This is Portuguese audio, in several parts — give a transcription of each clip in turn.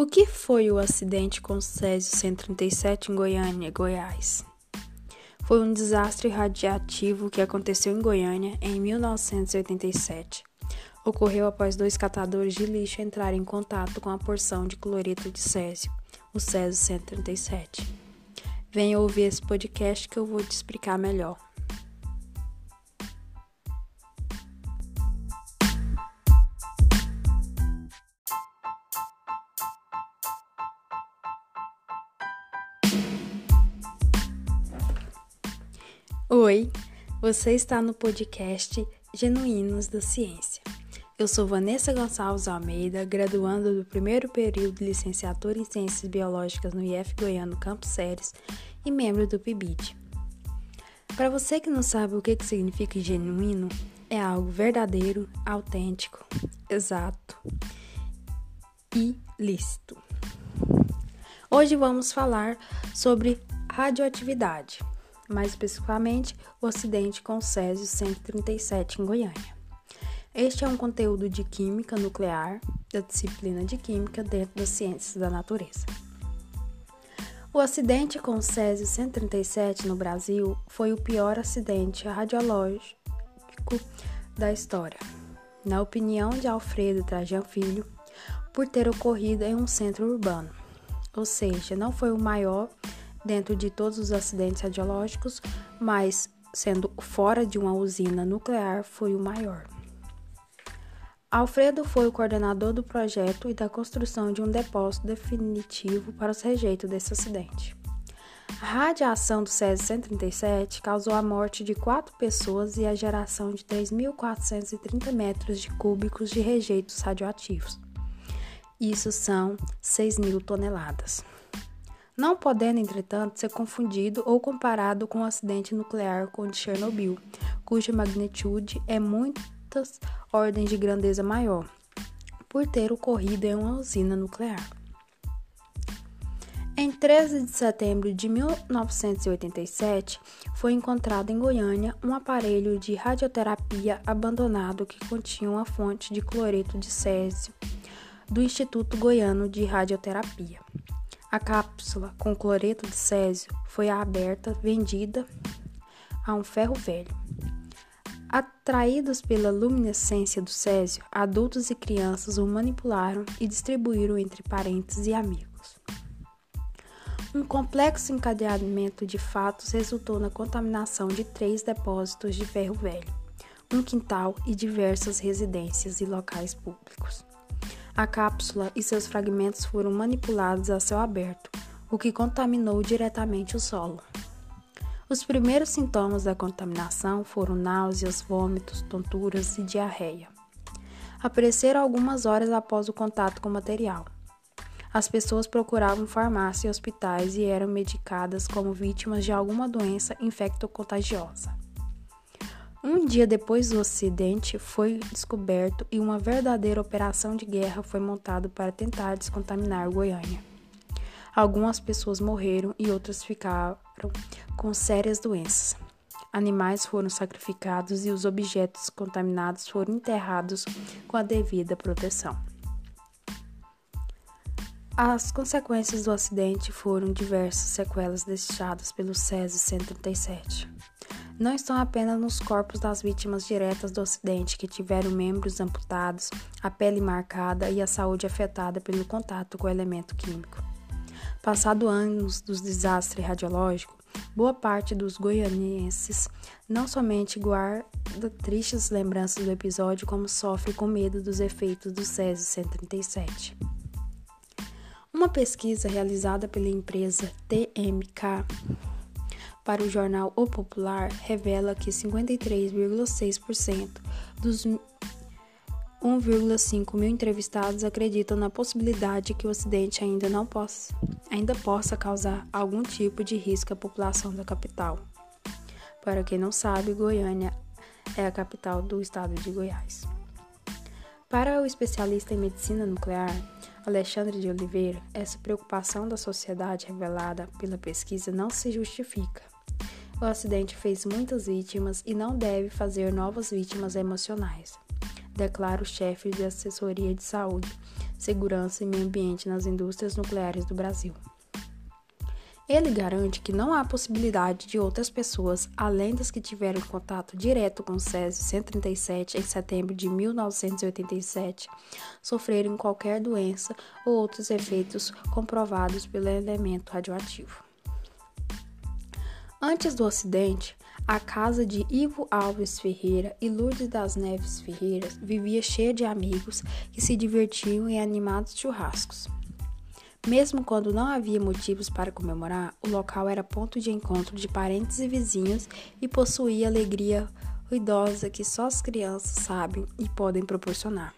O que foi o acidente com Césio 137 em Goiânia, Goiás? Foi um desastre radiativo que aconteceu em Goiânia em 1987. Ocorreu após dois catadores de lixo entrarem em contato com a porção de cloreto de césio, o Césio 137. Venha ouvir esse podcast que eu vou te explicar melhor. Oi, você está no podcast Genuínos da Ciência. Eu sou Vanessa Gonçalves Almeida, graduanda do primeiro período de licenciatura em Ciências Biológicas no IF Goiano Campos Séries e membro do PIBIT. Para você que não sabe o que significa genuíno, é algo verdadeiro, autêntico, exato e lícito. Hoje vamos falar sobre radioatividade mais especificamente o acidente com Césio 137 em Goiânia. Este é um conteúdo de química nuclear da disciplina de química dentro das ciências da natureza. O acidente com Césio 137 no Brasil foi o pior acidente radiológico da história, na opinião de Alfredo Trajan Filho, por ter ocorrido em um centro urbano, ou seja, não foi o maior dentro de todos os acidentes radiológicos, mas sendo fora de uma usina nuclear foi o maior. Alfredo foi o coordenador do projeto e da construção de um depósito definitivo para os rejeitos desse acidente. A radiação do Césio-137 causou a morte de quatro pessoas e a geração de 3.430 metros de cúbicos de rejeitos radioativos. Isso são 6 mil toneladas não podendo, entretanto, ser confundido ou comparado com o acidente nuclear com o de Chernobyl, cuja magnitude é muitas ordens de grandeza maior, por ter ocorrido em uma usina nuclear. Em 13 de setembro de 1987, foi encontrado em Goiânia um aparelho de radioterapia abandonado que continha uma fonte de cloreto de césio do Instituto Goiano de Radioterapia. A cápsula com cloreto de césio foi aberta, vendida a um ferro velho. Atraídos pela luminescência do césio, adultos e crianças o manipularam e distribuíram entre parentes e amigos. Um complexo encadeamento de fatos resultou na contaminação de três depósitos de ferro velho, um quintal e diversas residências e locais públicos. A cápsula e seus fragmentos foram manipulados a céu aberto, o que contaminou diretamente o solo. Os primeiros sintomas da contaminação foram náuseas, vômitos, tonturas e diarreia. Apareceram algumas horas após o contato com o material. As pessoas procuravam farmácia e hospitais e eram medicadas como vítimas de alguma doença infectocontagiosa. Um dia depois do acidente, foi descoberto e uma verdadeira operação de guerra foi montada para tentar descontaminar Goiânia. Algumas pessoas morreram e outras ficaram com sérias doenças. Animais foram sacrificados e os objetos contaminados foram enterrados com a devida proteção. As consequências do acidente foram diversas sequelas deixadas pelo Césio 137 não estão apenas nos corpos das vítimas diretas do acidente que tiveram membros amputados, a pele marcada e a saúde afetada pelo contato com o elemento químico. Passado anos dos desastres radiológicos, boa parte dos goianienses não somente guarda tristes lembranças do episódio, como sofre com medo dos efeitos do Césio 137. Uma pesquisa realizada pela empresa TMK para o jornal O Popular revela que 53,6% dos 1,5 mil entrevistados acreditam na possibilidade que o acidente ainda não possa, ainda possa causar algum tipo de risco à população da capital. Para quem não sabe, Goiânia é a capital do estado de Goiás. Para o especialista em medicina nuclear, Alexandre de Oliveira, essa preocupação da sociedade revelada pela pesquisa não se justifica. O acidente fez muitas vítimas e não deve fazer novas vítimas emocionais, declara o chefe de assessoria de saúde, segurança e meio ambiente nas indústrias nucleares do Brasil. Ele garante que não há possibilidade de outras pessoas, além das que tiveram contato direto com o Césio 137 em setembro de 1987, sofrerem qualquer doença ou outros efeitos comprovados pelo elemento radioativo. Antes do acidente, a casa de Ivo Alves Ferreira e Lourdes das Neves Ferreira vivia cheia de amigos que se divertiam em animados churrascos. Mesmo quando não havia motivos para comemorar, o local era ponto de encontro de parentes e vizinhos e possuía alegria ruidosa que só as crianças sabem e podem proporcionar.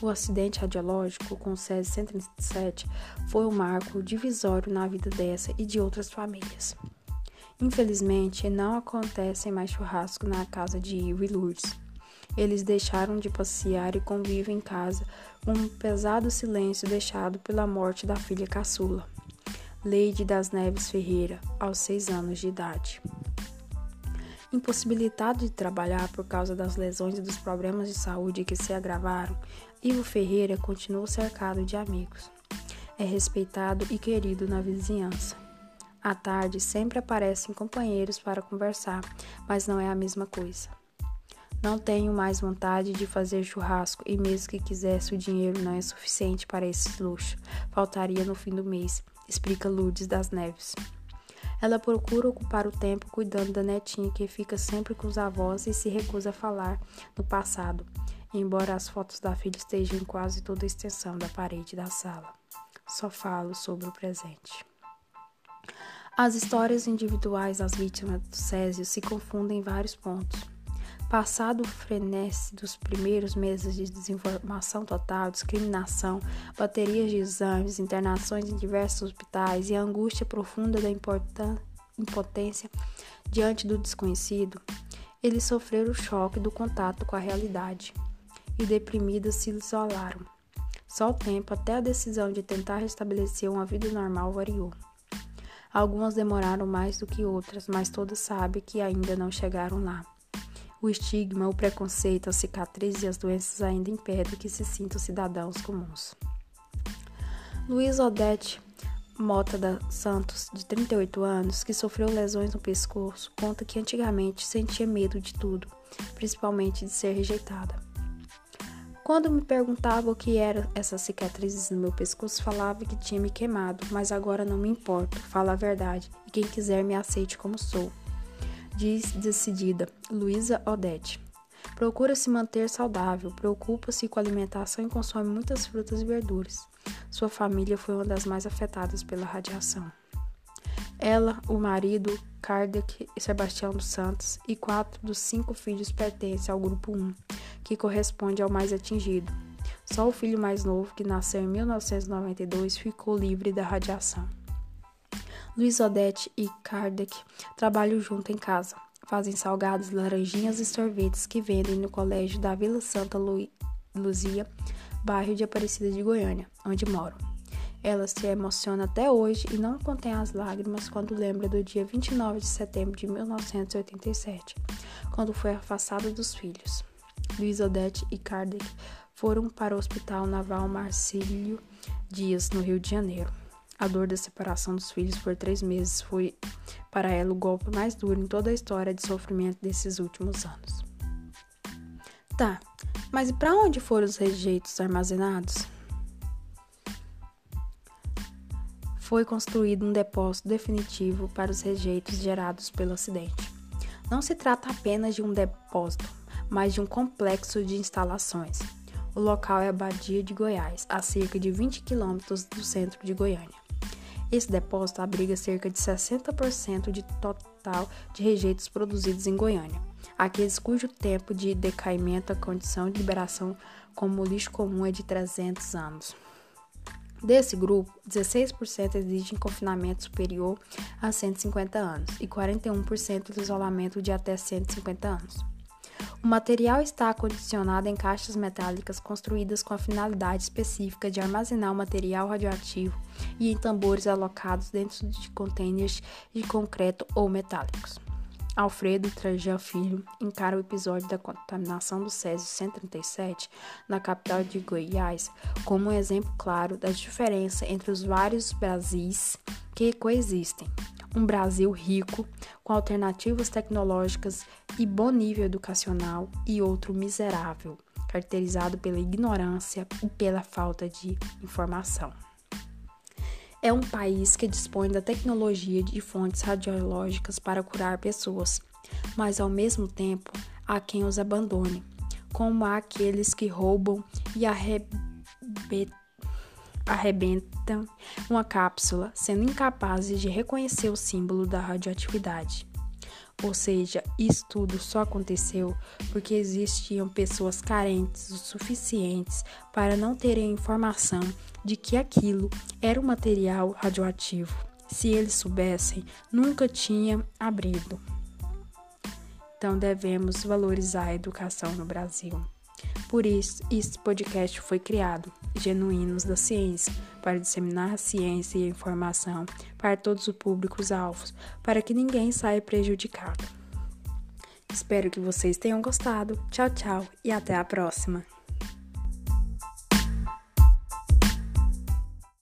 O acidente radiológico com o Césio 137 foi um marco divisório na vida dessa e de outras famílias. Infelizmente, não acontecem mais churrasco na casa de Ivo e Lourdes. Eles deixaram de passear e convivem em casa com um pesado silêncio deixado pela morte da filha caçula, Leide das Neves Ferreira, aos seis anos de idade. Impossibilitado de trabalhar por causa das lesões e dos problemas de saúde que se agravaram, Ivo Ferreira continuou cercado de amigos. É respeitado e querido na vizinhança. À tarde sempre aparecem companheiros para conversar, mas não é a mesma coisa. Não tenho mais vontade de fazer churrasco e mesmo que quisesse, o dinheiro não é suficiente para esse luxo. Faltaria no fim do mês, explica Lourdes das Neves. Ela procura ocupar o tempo cuidando da netinha que fica sempre com os avós e se recusa a falar no passado, embora as fotos da filha estejam em quase toda a extensão da parede da sala. Só falo sobre o presente. As histórias individuais das vítimas do Césio se confundem em vários pontos. Passado o frenesi dos primeiros meses de desinformação total, discriminação, baterias de exames, internações em diversos hospitais e a angústia profunda da impotência diante do desconhecido, eles sofreram o choque do contato com a realidade e, deprimidos, se isolaram. Só o tempo até a decisão de tentar restabelecer uma vida normal variou. Algumas demoraram mais do que outras, mas todas sabem que ainda não chegaram lá. O estigma, o preconceito, as cicatrizes e as doenças ainda impedem que se sintam cidadãos comuns. Luiz Odete Mota da Santos, de 38 anos, que sofreu lesões no pescoço, conta que antigamente sentia medo de tudo, principalmente de ser rejeitada. Quando me perguntava o que eram essas cicatrizes no meu pescoço, falava que tinha me queimado, mas agora não me importo, fala a verdade, e quem quiser me aceite como sou diz decidida Luísa Odete. Procura se manter saudável, preocupa-se com a alimentação e consome muitas frutas e verduras. Sua família foi uma das mais afetadas pela radiação. Ela, o marido, Kardec e Sebastião dos Santos e quatro dos cinco filhos pertencem ao grupo 1, que corresponde ao mais atingido. Só o filho mais novo, que nasceu em 1992, ficou livre da radiação. Luiz Odete e Kardec trabalham junto em casa. Fazem salgados, laranjinhas e sorvetes que vendem no colégio da Vila Santa Lu Luzia, bairro de Aparecida de Goiânia, onde moram. Ela se emociona até hoje e não contém as lágrimas quando lembra do dia 29 de setembro de 1987, quando foi afastada dos filhos. Luiz Odete e Kardec foram para o Hospital Naval Marcílio Dias, no Rio de Janeiro. A dor da separação dos filhos por três meses foi para ela o golpe mais duro em toda a história de sofrimento desses últimos anos. Tá, mas e para onde foram os rejeitos armazenados? Foi construído um depósito definitivo para os rejeitos gerados pelo acidente. Não se trata apenas de um depósito, mas de um complexo de instalações. O local é a Badia de Goiás, a cerca de 20 quilômetros do centro de Goiânia. Esse depósito abriga cerca de 60% de total de rejeitos produzidos em Goiânia, aqueles cujo tempo de decaimento à condição de liberação como lixo comum é de 300 anos. Desse grupo, 16% exigem confinamento superior a 150 anos e 41% de isolamento de até 150 anos. O material está acondicionado em caixas metálicas construídas com a finalidade específica de armazenar o material radioativo e em tambores alocados dentro de contêineres de concreto ou metálicos. Alfredo Trajan Filho encara o episódio da contaminação do Césio 137 na capital de Goiás como um exemplo claro da diferença entre os vários Brasis que coexistem. Um Brasil rico, com alternativas tecnológicas e bom nível educacional, e outro miserável, caracterizado pela ignorância e pela falta de informação. É um país que dispõe da tecnologia de fontes radiológicas para curar pessoas, mas ao mesmo tempo há quem os abandone, como há aqueles que roubam e arrebentam uma cápsula, sendo incapazes de reconhecer o símbolo da radioatividade. Ou seja, isso tudo só aconteceu porque existiam pessoas carentes o suficientes para não terem informação de que aquilo era um material radioativo. Se eles soubessem, nunca tinham abrido. Então devemos valorizar a educação no Brasil. Por isso, este podcast foi criado, Genuínos da Ciência, para disseminar a ciência e a informação para todos os públicos-alvos, para que ninguém saia prejudicado. Espero que vocês tenham gostado. Tchau, tchau e até a próxima!